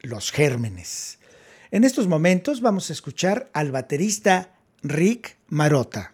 los gérmenes. En estos momentos vamos a escuchar al baterista Rick Marota.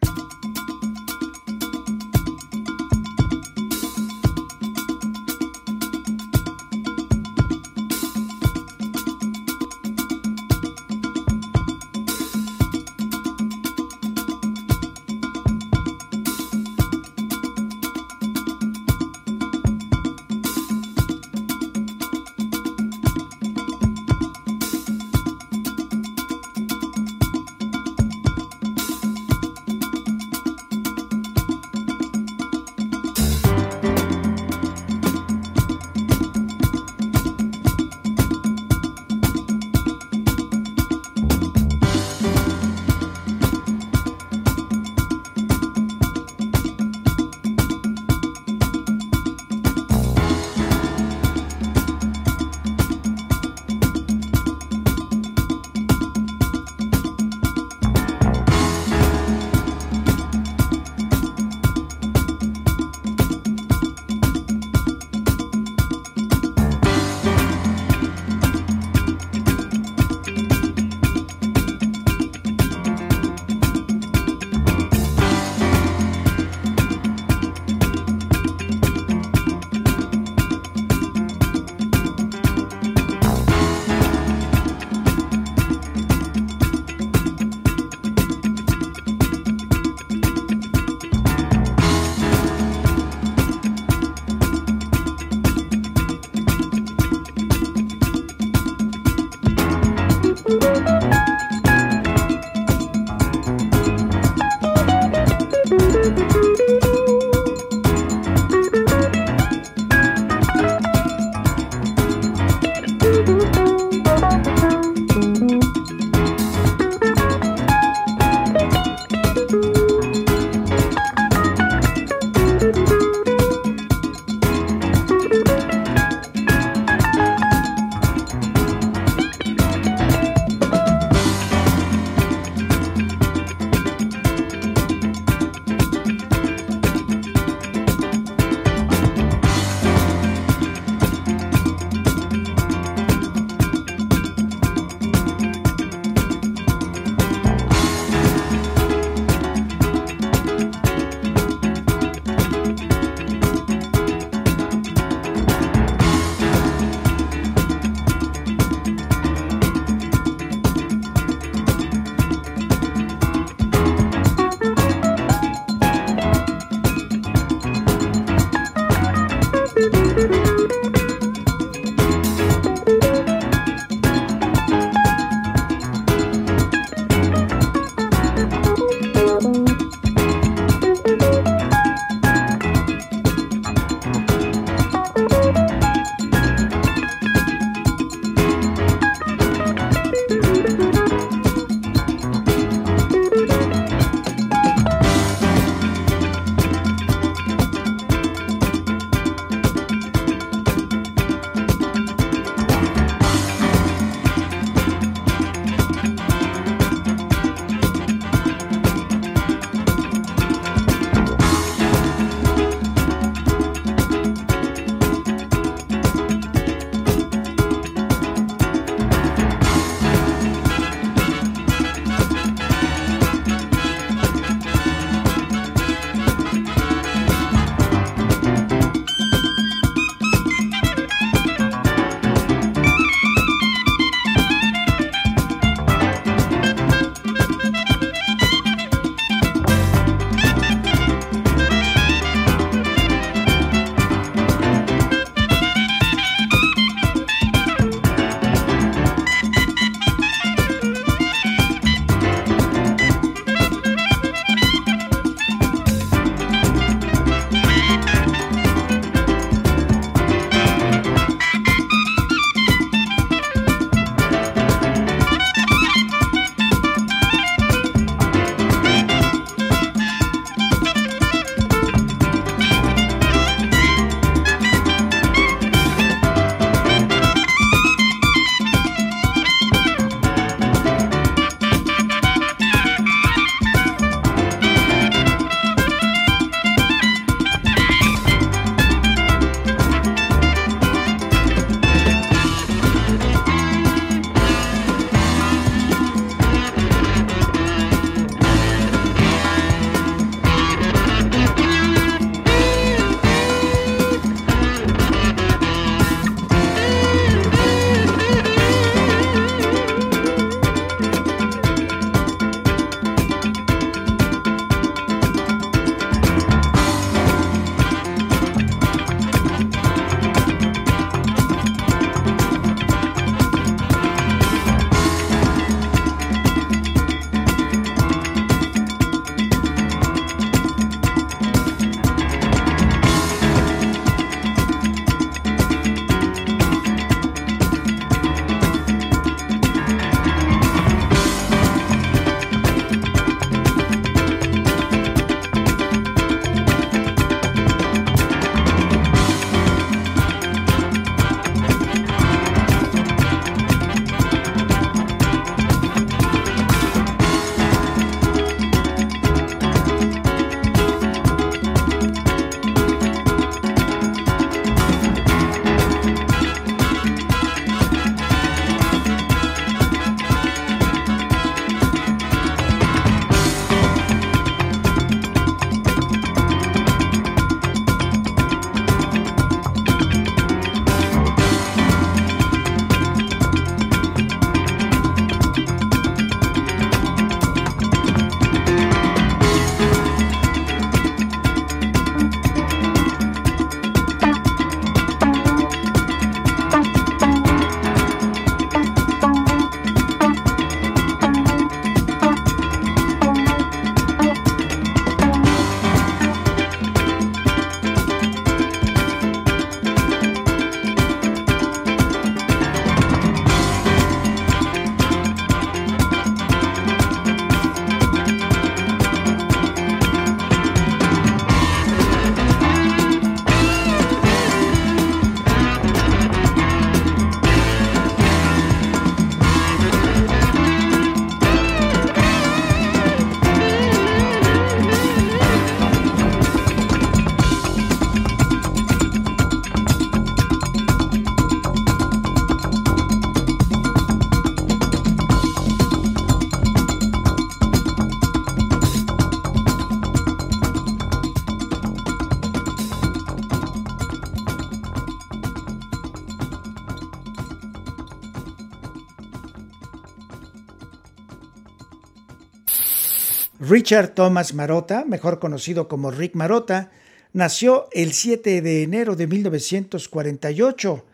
Richard Thomas Marotta, mejor conocido como Rick Marotta, nació el 7 de enero de 1948.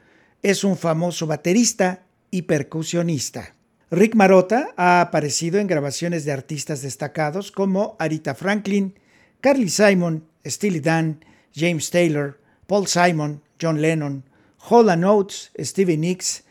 Es un famoso baterista y percusionista. Rick Marotta ha aparecido en grabaciones de artistas destacados como Arita Franklin, Carly Simon, Steely Dan, James Taylor, Paul Simon, John Lennon, Hall Oates, Stevie Nicks,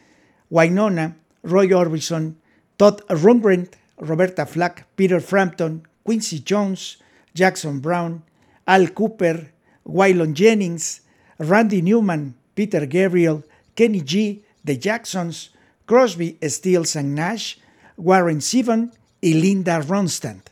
Wynonna, Roy Orbison, Todd Rundgren, Roberta Flack, Peter Frampton, Quincy Jones, Jackson Brown, Al Cooper, Waylon Jennings, Randy Newman, Peter Gabriel, Kenny G, The Jacksons, Crosby, Stills and Nash, Warren Zevon y Linda Ronstadt.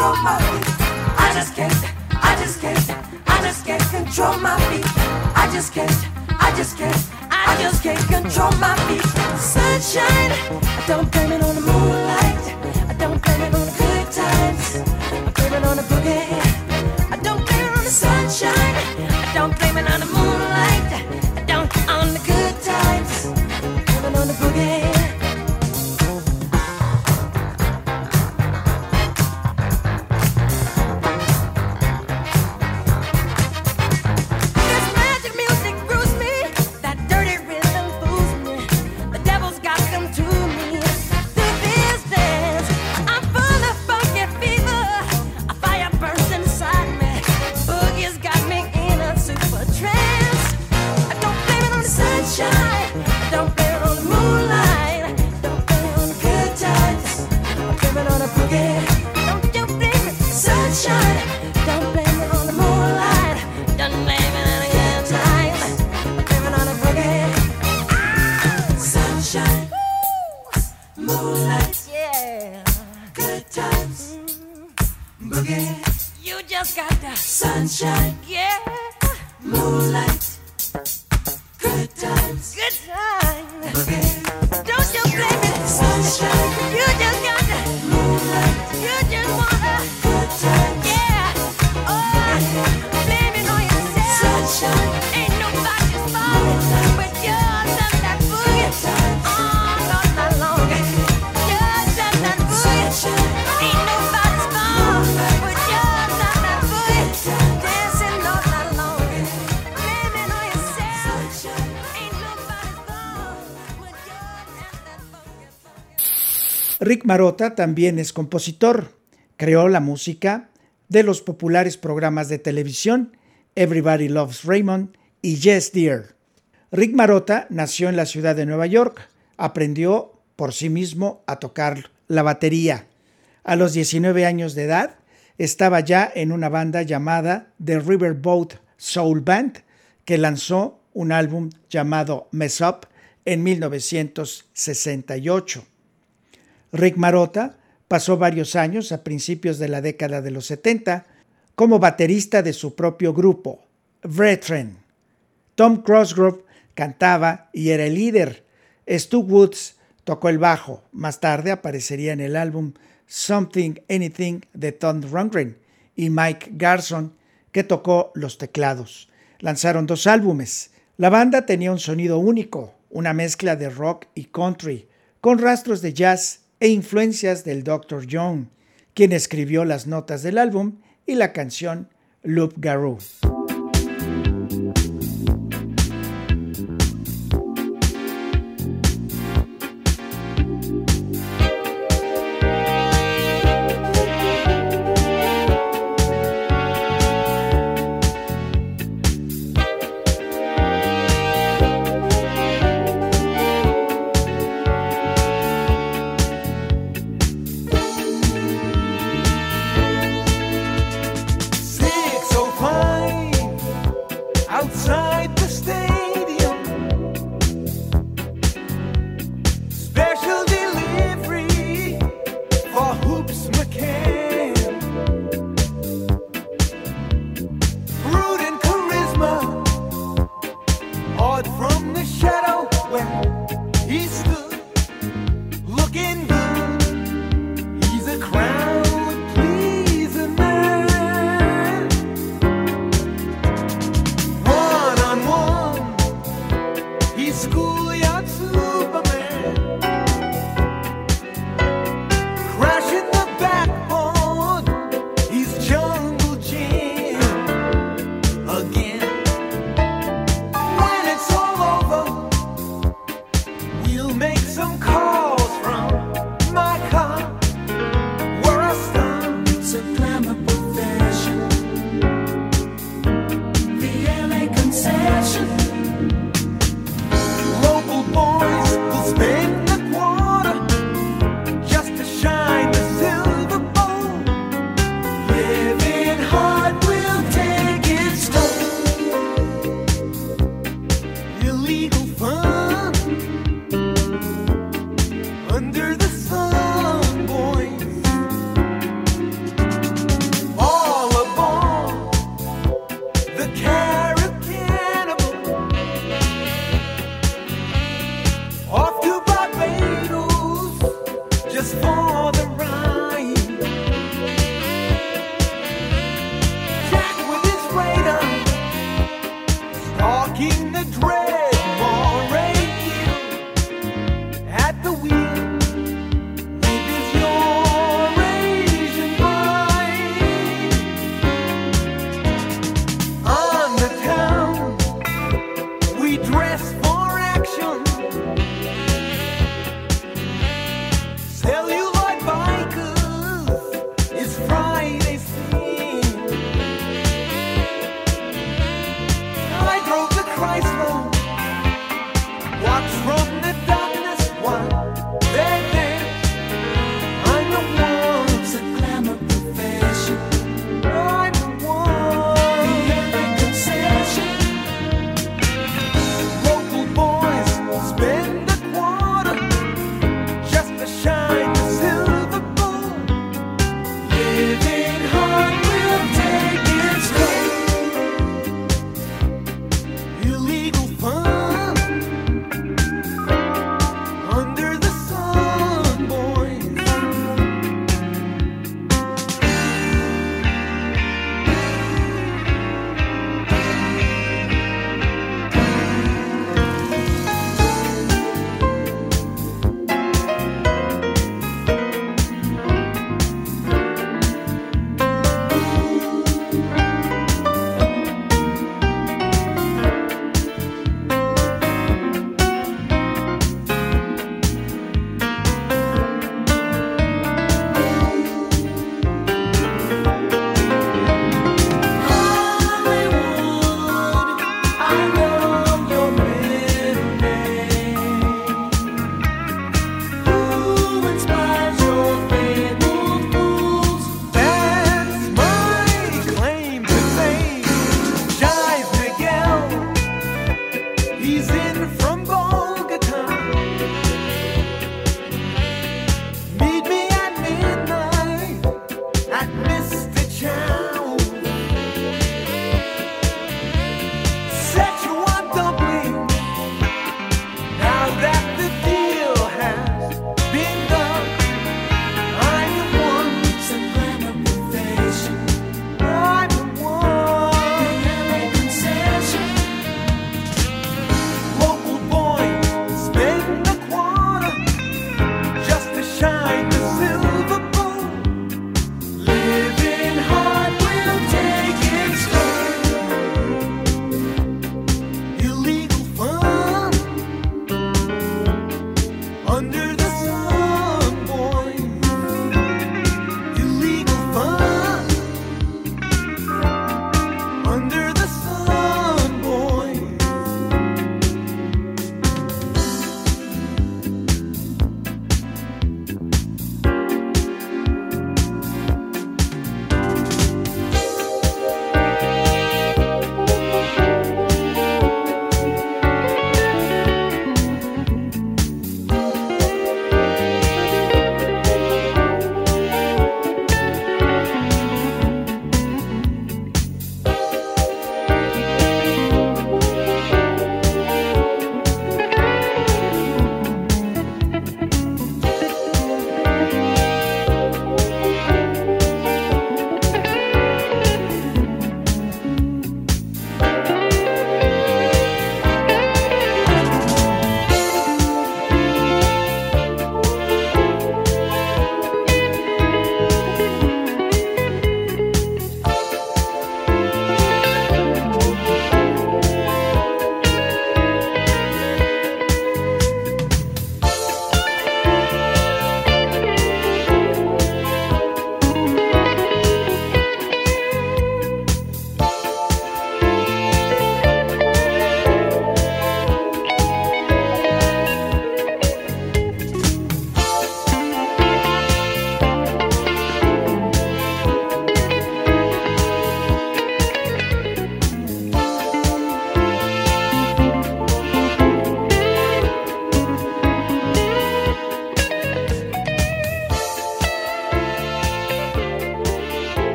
my. I just can't. Rick Marotta también es compositor. Creó la música de los populares programas de televisión Everybody Loves Raymond y Yes Dear. Rick Marotta nació en la ciudad de Nueva York. Aprendió por sí mismo a tocar la batería. A los 19 años de edad estaba ya en una banda llamada The Riverboat Soul Band que lanzó un álbum llamado Mess Up en 1968. Rick Marotta pasó varios años a principios de la década de los 70 como baterista de su propio grupo, Brethren. Tom Crossgrove cantaba y era el líder. Stu Woods Tocó el bajo, más tarde aparecería en el álbum Something Anything de Tom Rundgren y Mike Garson, que tocó los teclados. Lanzaron dos álbumes. La banda tenía un sonido único, una mezcla de rock y country, con rastros de jazz e influencias del Dr. Young, quien escribió las notas del álbum y la canción Loop Garou. Из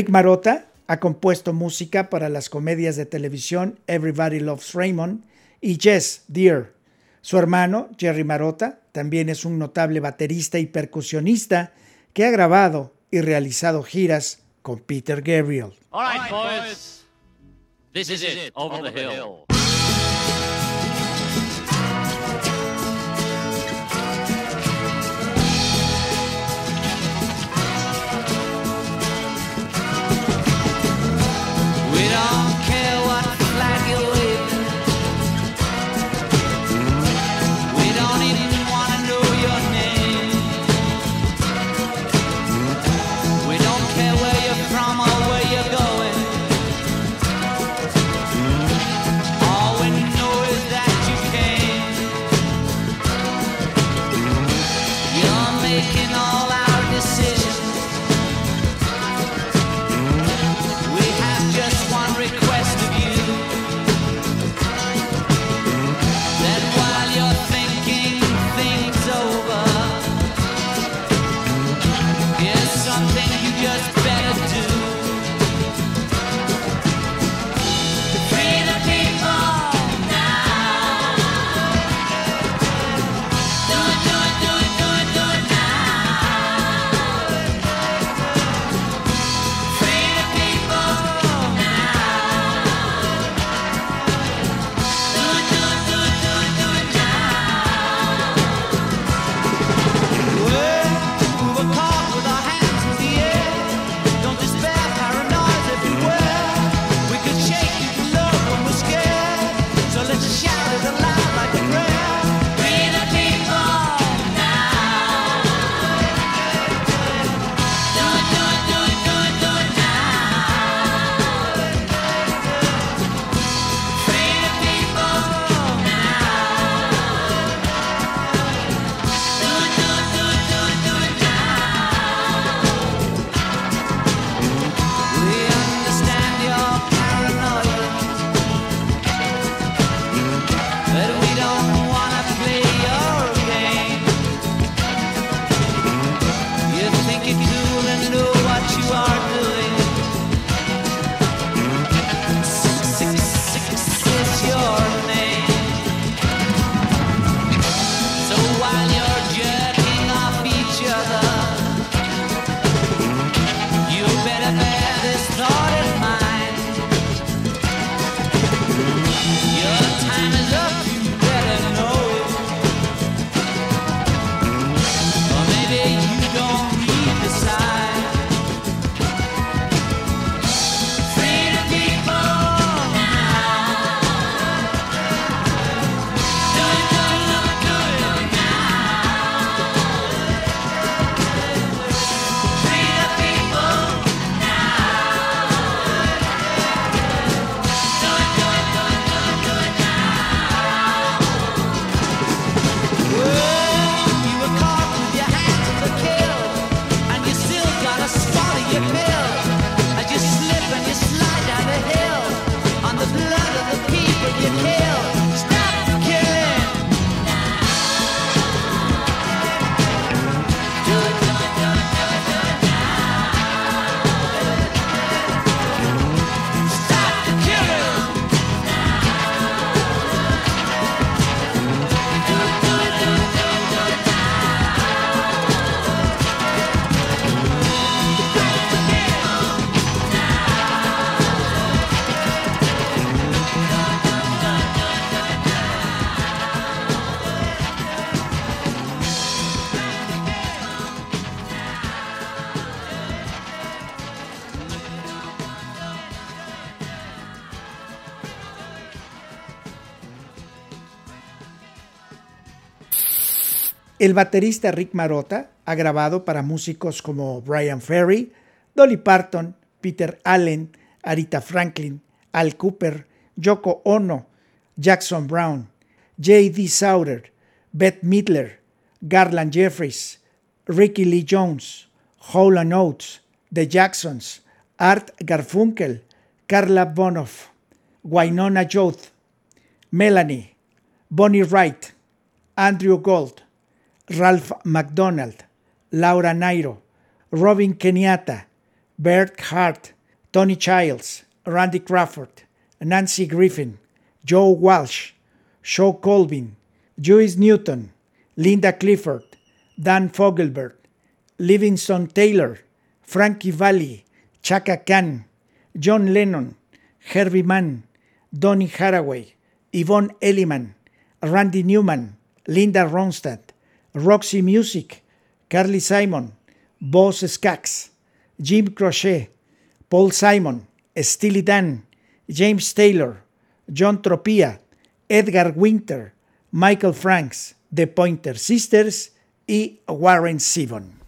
Rick Marotta ha compuesto música para las comedias de televisión Everybody Loves Raymond y Yes, Dear. Su hermano, Jerry Marotta, también es un notable baterista y percusionista que ha grabado y realizado giras con Peter Gabriel. it. El baterista Rick Marotta ha grabado para músicos como Brian Ferry, Dolly Parton, Peter Allen, Arita Franklin, Al Cooper, Yoko Ono, Jackson Brown, J.D. Sauter, Beth Midler, Garland Jeffries, Ricky Lee Jones, Howland Oates, The Jacksons, Art Garfunkel, Carla Bonoff, Wynonna Joth, Melanie, Bonnie Wright, Andrew Gold, Ralph McDonald, Laura Nairo, Robin Kenyatta, Bert Hart, Tony Childs, Randy Crawford, Nancy Griffin, Joe Walsh, Joe Colvin, Joyce Newton, Linda Clifford, Dan Fogelberg, Livingston Taylor, Frankie Valli, Chaka Khan, John Lennon, Herbie Mann, Donny Haraway, Yvonne Elliman, Randy Newman, Linda Ronstadt, Roxy Music, Carly Simon, Boss Skaggs, Jim Crochet, Paul Simon, Steely Dan, James Taylor, John Tropia, Edgar Winter, Michael Franks, The Pointer Sisters y Warren Zevon.